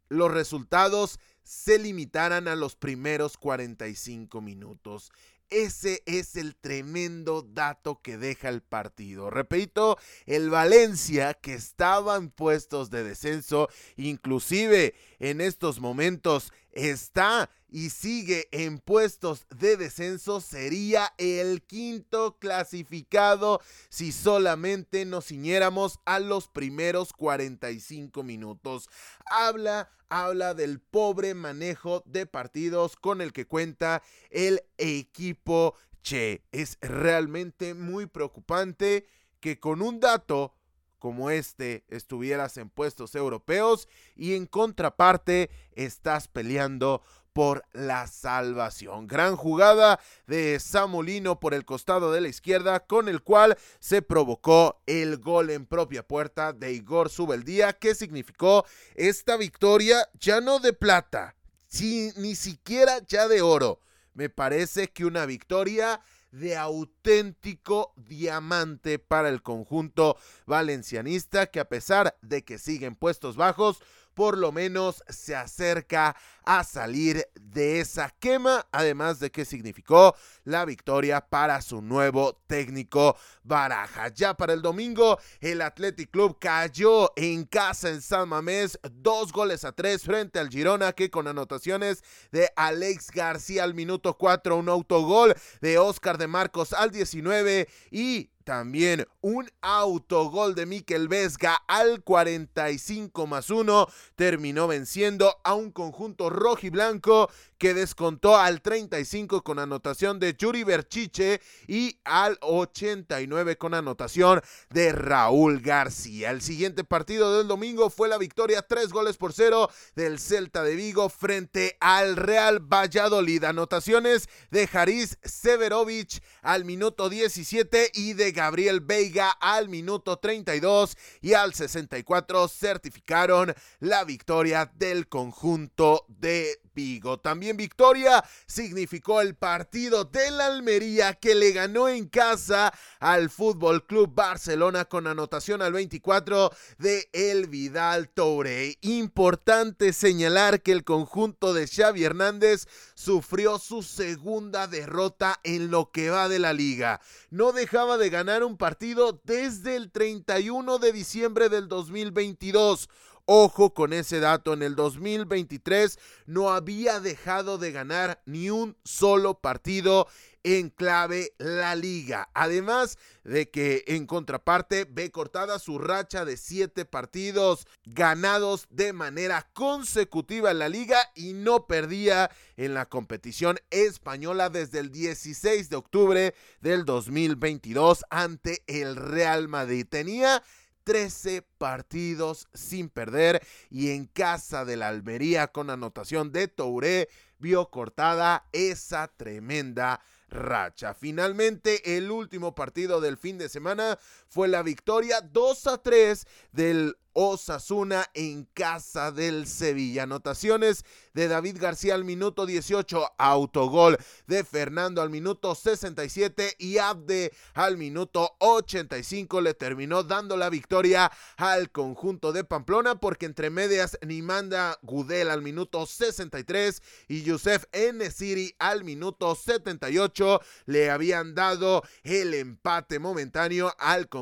los resultados se limitaran a los primeros 45 minutos. Ese es el tremendo dato que deja el partido. Repito, el Valencia que estaba en puestos de descenso, inclusive en estos momentos está y sigue en puestos de descenso, sería el quinto clasificado si solamente nos ciñéramos a los primeros 45 minutos. Habla, habla del pobre manejo de partidos con el que cuenta el equipo Che. Es realmente muy preocupante que con un dato como este estuvieras en puestos europeos y en contraparte estás peleando por la salvación. Gran jugada de Samolino por el costado de la izquierda con el cual se provocó el gol en propia puerta de Igor Subeldía que significó esta victoria ya no de plata, ni siquiera ya de oro. Me parece que una victoria de auténtico diamante para el conjunto valencianista que a pesar de que siguen puestos bajos, por lo menos se acerca a salir de esa quema, además de que significó la victoria para su nuevo técnico Baraja. Ya para el domingo, el Athletic Club cayó en casa en San Mamés, dos goles a tres frente al Girona, que con anotaciones de Alex García al minuto 4, un autogol de Oscar de Marcos al 19 y también un autogol de Miquel Vesga al 45 más 1 terminó venciendo a un conjunto rojo y blanco que descontó al 35 con anotación de Yuri Berchiche y al 89 con anotación de Raúl García. El siguiente partido del domingo fue la victoria 3 goles por 0 del Celta de Vigo frente al Real Valladolid. Anotaciones de Haris Severovich al minuto 17 y de Gabriel Veiga al minuto 32 y al 64 certificaron la victoria del conjunto de Vigo. También victoria significó el partido de la Almería que le ganó en casa al Fútbol Club Barcelona con anotación al 24 de El Vidal Toure. Importante señalar que el conjunto de Xavi Hernández sufrió su segunda derrota en lo que va de la liga. No dejaba de ganar un partido desde el 31 de diciembre del 2022 Ojo con ese dato, en el 2023 no había dejado de ganar ni un solo partido en clave la liga. Además de que en contraparte ve cortada su racha de siete partidos ganados de manera consecutiva en la liga y no perdía en la competición española desde el 16 de octubre del 2022 ante el Real Madrid. Tenía 13 partidos sin perder y en casa de la Almería con anotación de Touré vio cortada esa tremenda racha. Finalmente, el último partido del fin de semana fue la victoria 2 a 3 del Osasuna en casa del Sevilla. Anotaciones de David García al minuto 18, autogol de Fernando al minuto 67 y Abde al minuto 85 le terminó dando la victoria al conjunto de Pamplona porque entre medias ni manda Gudel al minuto 63 y Yusef Enesiri al minuto 78 le habían dado el empate momentáneo al conjunto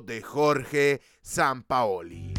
de Jorge Sampaoli.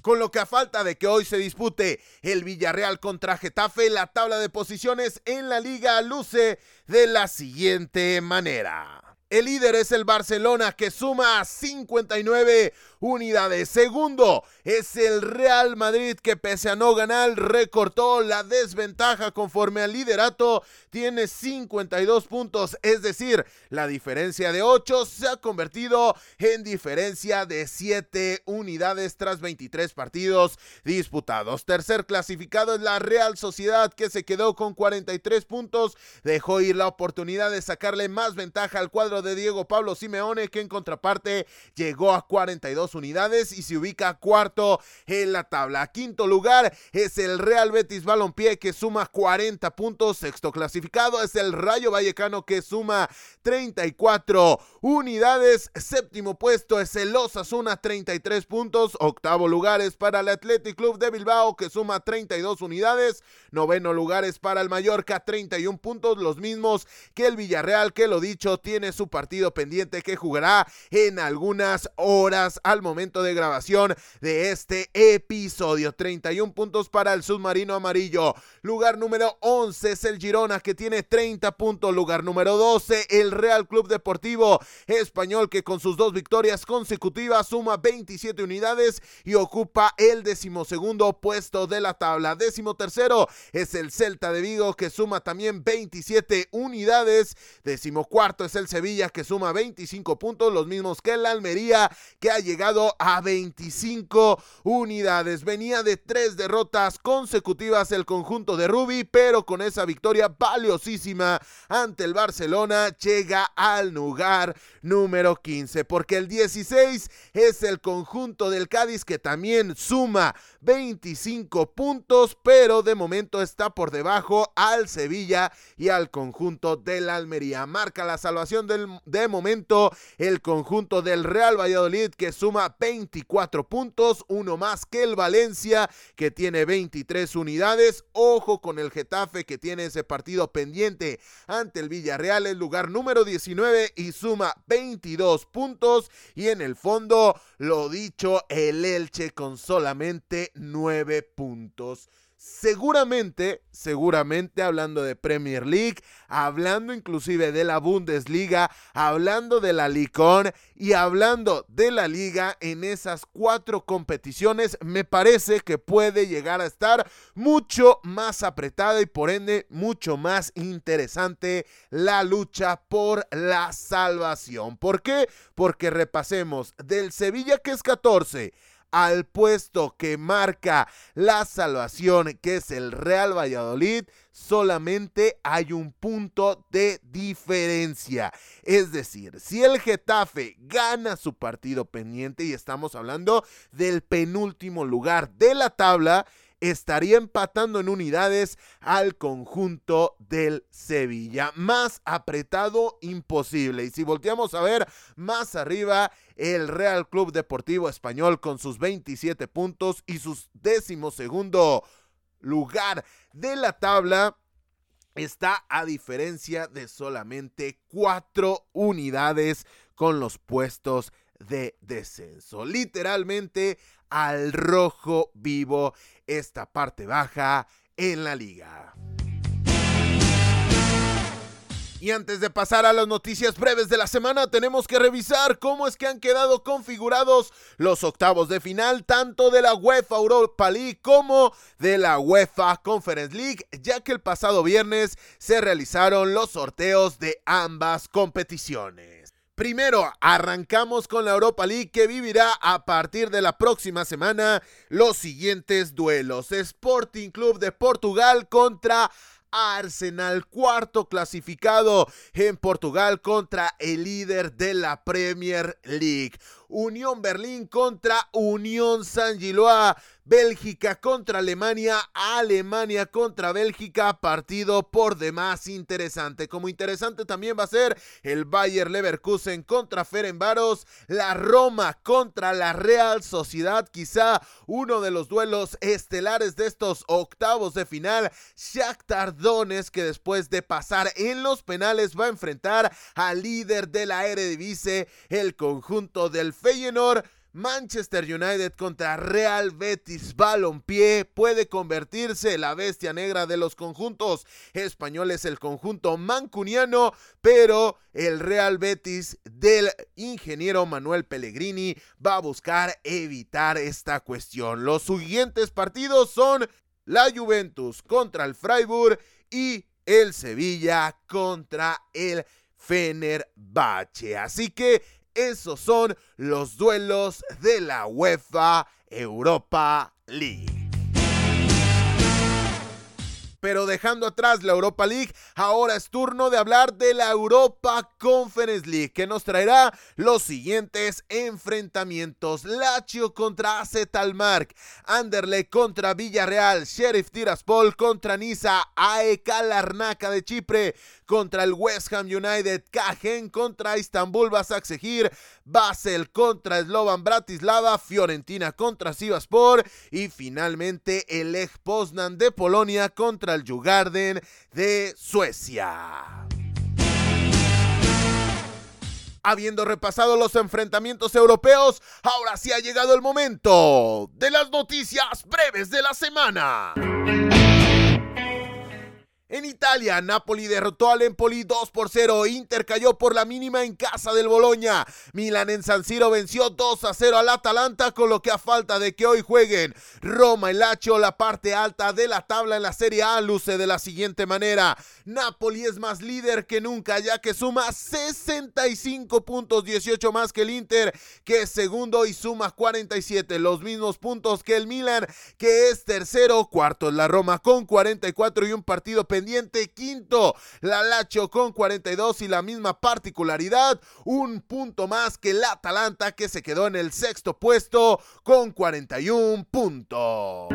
Con lo que a falta de que hoy se dispute el Villarreal contra Getafe, la tabla de posiciones en la liga luce de la siguiente manera. El líder es el Barcelona que suma 59 unidades. Segundo es el Real Madrid que pese a no ganar recortó la desventaja conforme al liderato. Tiene 52 puntos, es decir, la diferencia de 8 se ha convertido en diferencia de 7 unidades tras 23 partidos disputados. Tercer clasificado es la Real Sociedad que se quedó con 43 puntos. Dejó ir la oportunidad de sacarle más ventaja al cuadro de Diego Pablo Simeone, que en contraparte llegó a 42 unidades y se ubica cuarto en la tabla. Quinto lugar es el Real Betis Balompié, que suma 40 puntos. Sexto clasificado es el Rayo Vallecano, que suma 34 unidades. Séptimo puesto es el Osasuna, 33 puntos. Octavo lugar es para el Athletic Club de Bilbao, que suma 32 unidades. Noveno lugar es para el Mallorca, 31 puntos, los mismos que el Villarreal, que lo dicho, tiene su partido pendiente que jugará en algunas horas al momento de grabación de este episodio. 31 puntos para el submarino amarillo. Lugar número 11 es el Girona que tiene 30 puntos. Lugar número 12 el Real Club Deportivo Español que con sus dos victorias consecutivas suma 27 unidades y ocupa el decimosegundo puesto de la tabla. Décimo tercero es el Celta de Vigo que suma también 27 unidades. Décimo cuarto es el Sevilla que suma 25 puntos, los mismos que el Almería que ha llegado a 25 unidades. Venía de tres derrotas consecutivas el conjunto de Rubi, pero con esa victoria valiosísima ante el Barcelona llega al lugar número 15, porque el 16 es el conjunto del Cádiz que también suma 25 puntos, pero de momento está por debajo al Sevilla y al conjunto del Almería. Marca la salvación del, de momento el conjunto del Real Valladolid que suma 24 puntos, uno más que el Valencia que tiene 23 unidades. Ojo con el Getafe que tiene ese partido pendiente ante el Villarreal, el lugar número 19 y suma 22 puntos. Y en el fondo, lo dicho, el Elche con solamente 9 puntos. Seguramente, seguramente hablando de Premier League, hablando inclusive de la Bundesliga, hablando de la Licón y hablando de la liga en esas cuatro competiciones, me parece que puede llegar a estar mucho más apretada y por ende mucho más interesante la lucha por la salvación. ¿Por qué? Porque repasemos del Sevilla que es 14 al puesto que marca la salvación, que es el Real Valladolid, solamente hay un punto de diferencia. Es decir, si el Getafe gana su partido pendiente, y estamos hablando del penúltimo lugar de la tabla, estaría empatando en unidades al conjunto del Sevilla. Más apretado imposible. Y si volteamos a ver más arriba, el Real Club Deportivo Español con sus 27 puntos y su décimo segundo lugar de la tabla está a diferencia de solamente cuatro unidades con los puestos de descenso. Literalmente al rojo vivo esta parte baja en la liga. Y antes de pasar a las noticias breves de la semana, tenemos que revisar cómo es que han quedado configurados los octavos de final, tanto de la UEFA Europa League como de la UEFA Conference League, ya que el pasado viernes se realizaron los sorteos de ambas competiciones. Primero, arrancamos con la Europa League que vivirá a partir de la próxima semana los siguientes duelos. Sporting Club de Portugal contra Arsenal, cuarto clasificado en Portugal contra el líder de la Premier League. Unión Berlín contra Unión San Giloa. Bélgica contra Alemania, Alemania contra Bélgica, partido por demás interesante. Como interesante también va a ser el Bayer Leverkusen contra Ferenbaros, la Roma contra la Real Sociedad, quizá uno de los duelos estelares de estos octavos de final. Shakhtar Donetsk que después de pasar en los penales va a enfrentar al líder de la Eredivisie, el conjunto del Feyenoord. Manchester United contra Real Betis Balompié puede convertirse la bestia negra de los conjuntos españoles, el conjunto mancuniano, pero el Real Betis del ingeniero Manuel Pellegrini va a buscar evitar esta cuestión. Los siguientes partidos son la Juventus contra el Freiburg y el Sevilla contra el Fenerbahce. Así que esos son los duelos de la UEFA Europa League. Pero dejando atrás la Europa League, ahora es turno de hablar de la Europa Conference League, que nos traerá los siguientes enfrentamientos. Lazio contra AZ Almark, Anderlecht contra Villarreal, Sheriff Tiraspol contra Niza, AEK Larnaca de Chipre contra el West Ham United, Cajen contra Istanbul Basaksehir, Basel contra Slovan Bratislava, Fiorentina contra Sivaspor y finalmente el Lech Poznan de Polonia contra el Jugarden de Suecia. Habiendo repasado los enfrentamientos europeos, ahora sí ha llegado el momento de las noticias breves de la semana. En Italia, Napoli derrotó al Empoli 2 por 0. Inter cayó por la mínima en casa del Boloña. Milan en San Siro venció 2 a 0 al Atalanta, con lo que a falta de que hoy jueguen Roma y Lazio, la parte alta de la tabla en la Serie A luce de la siguiente manera. Napoli es más líder que nunca, ya que suma 65 puntos, 18 más que el Inter, que es segundo y suma 47, los mismos puntos que el Milan, que es tercero. Cuarto es la Roma con 44 y un partido pendiente pendiente. Quinto, la Lacho con 42 y la misma particularidad, un punto más que la Atalanta que se quedó en el sexto puesto con 41 puntos.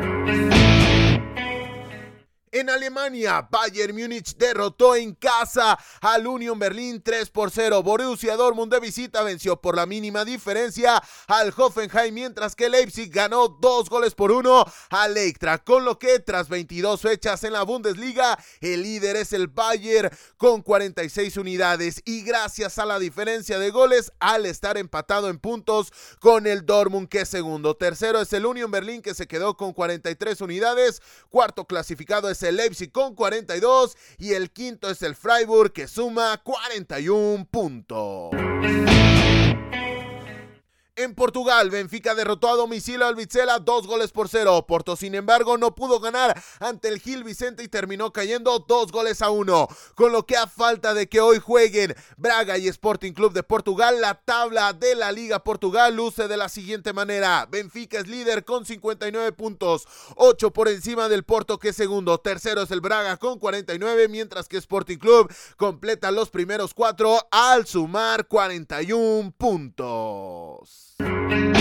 En Alemania, Bayern Múnich derrotó en casa al Union Berlin 3 por 0. Borussia Dortmund de visita venció por la mínima diferencia al Hoffenheim, mientras que Leipzig ganó dos goles por uno al Leiktra, con lo que tras 22 fechas en la Bundesliga, el líder es el Bayern con 46 unidades y gracias a la diferencia de goles al estar empatado en puntos con el Dortmund que es segundo. Tercero es el Union Berlin que se quedó con 43 unidades. Cuarto clasificado es el Leipzig con 42 y el quinto es el Freiburg que suma 41 puntos. En Portugal, Benfica derrotó a domicilio al Vizela dos goles por cero. Porto, sin embargo, no pudo ganar ante el Gil Vicente y terminó cayendo dos goles a uno. Con lo que a falta de que hoy jueguen Braga y Sporting Club de Portugal, la tabla de la Liga Portugal luce de la siguiente manera. Benfica es líder con 59 puntos, 8 por encima del Porto que es segundo. Tercero es el Braga con 49, mientras que Sporting Club completa los primeros cuatro al sumar 41 puntos. Thank you.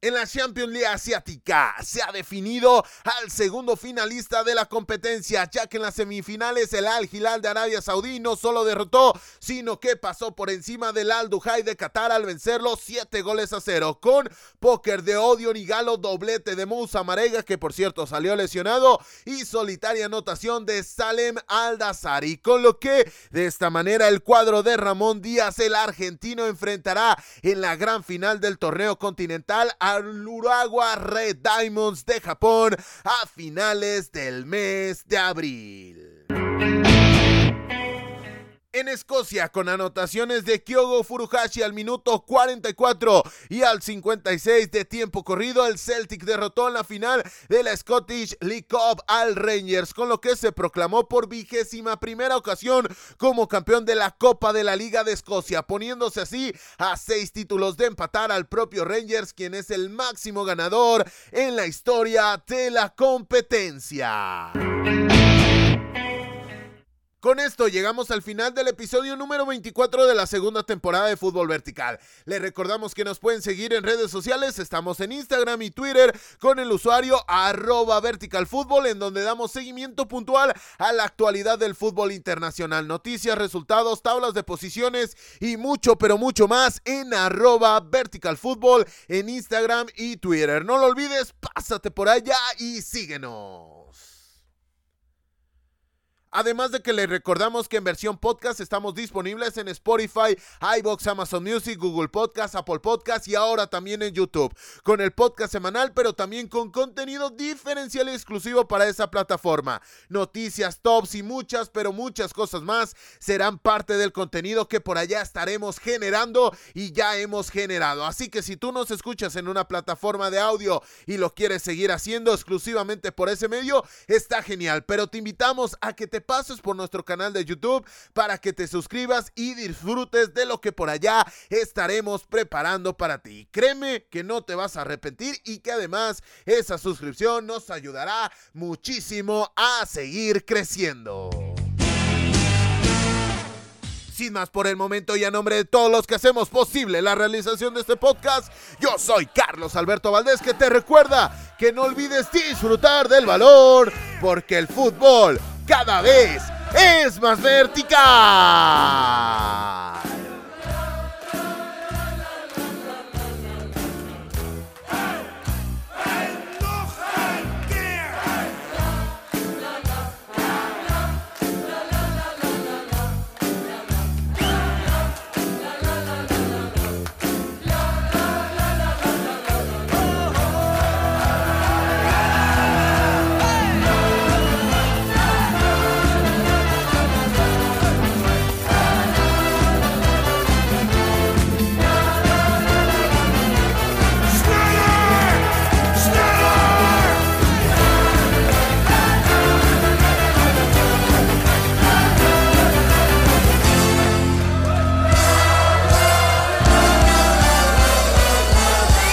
En la Champions League asiática. Se ha definido al segundo finalista de la competencia, ya que en las semifinales el Al Hilal de Arabia Saudí no solo derrotó, sino que pasó por encima del Al Duhai de Qatar al vencerlo 7 goles a 0, con póker de Odio y Galo, doblete de Moussa Marega, que por cierto salió lesionado, y solitaria anotación de Salem Aldazari, con lo que de esta manera el cuadro de Ramón Díaz, el argentino, enfrentará en la gran final del torneo continental al Urawa Red Diamonds de Japón a finales del mes de abril. En Escocia, con anotaciones de Kyogo Furuhashi al minuto 44 y al 56 de tiempo corrido, el Celtic derrotó en la final de la Scottish League Cup al Rangers, con lo que se proclamó por vigésima primera ocasión como campeón de la Copa de la Liga de Escocia, poniéndose así a seis títulos de empatar al propio Rangers, quien es el máximo ganador en la historia de la competencia. Con esto llegamos al final del episodio número 24 de la segunda temporada de Fútbol Vertical. Les recordamos que nos pueden seguir en redes sociales, estamos en Instagram y Twitter con el usuario arroba verticalfútbol en donde damos seguimiento puntual a la actualidad del fútbol internacional, noticias, resultados, tablas de posiciones y mucho pero mucho más en arroba verticalfútbol en Instagram y Twitter. No lo olvides, pásate por allá y síguenos. Además de que les recordamos que en versión podcast estamos disponibles en Spotify, iBox, Amazon Music, Google Podcast, Apple Podcast y ahora también en YouTube, con el podcast semanal, pero también con contenido diferencial y exclusivo para esa plataforma. Noticias, tops y muchas, pero muchas cosas más serán parte del contenido que por allá estaremos generando y ya hemos generado. Así que si tú nos escuchas en una plataforma de audio y lo quieres seguir haciendo exclusivamente por ese medio, está genial, pero te invitamos a que te pases por nuestro canal de YouTube para que te suscribas y disfrutes de lo que por allá estaremos preparando para ti. Créeme que no te vas a arrepentir y que además esa suscripción nos ayudará muchísimo a seguir creciendo. Sin más por el momento y a nombre de todos los que hacemos posible la realización de este podcast, yo soy Carlos Alberto Valdés que te recuerda que no olvides disfrutar del valor porque el fútbol cada vez es más vertical.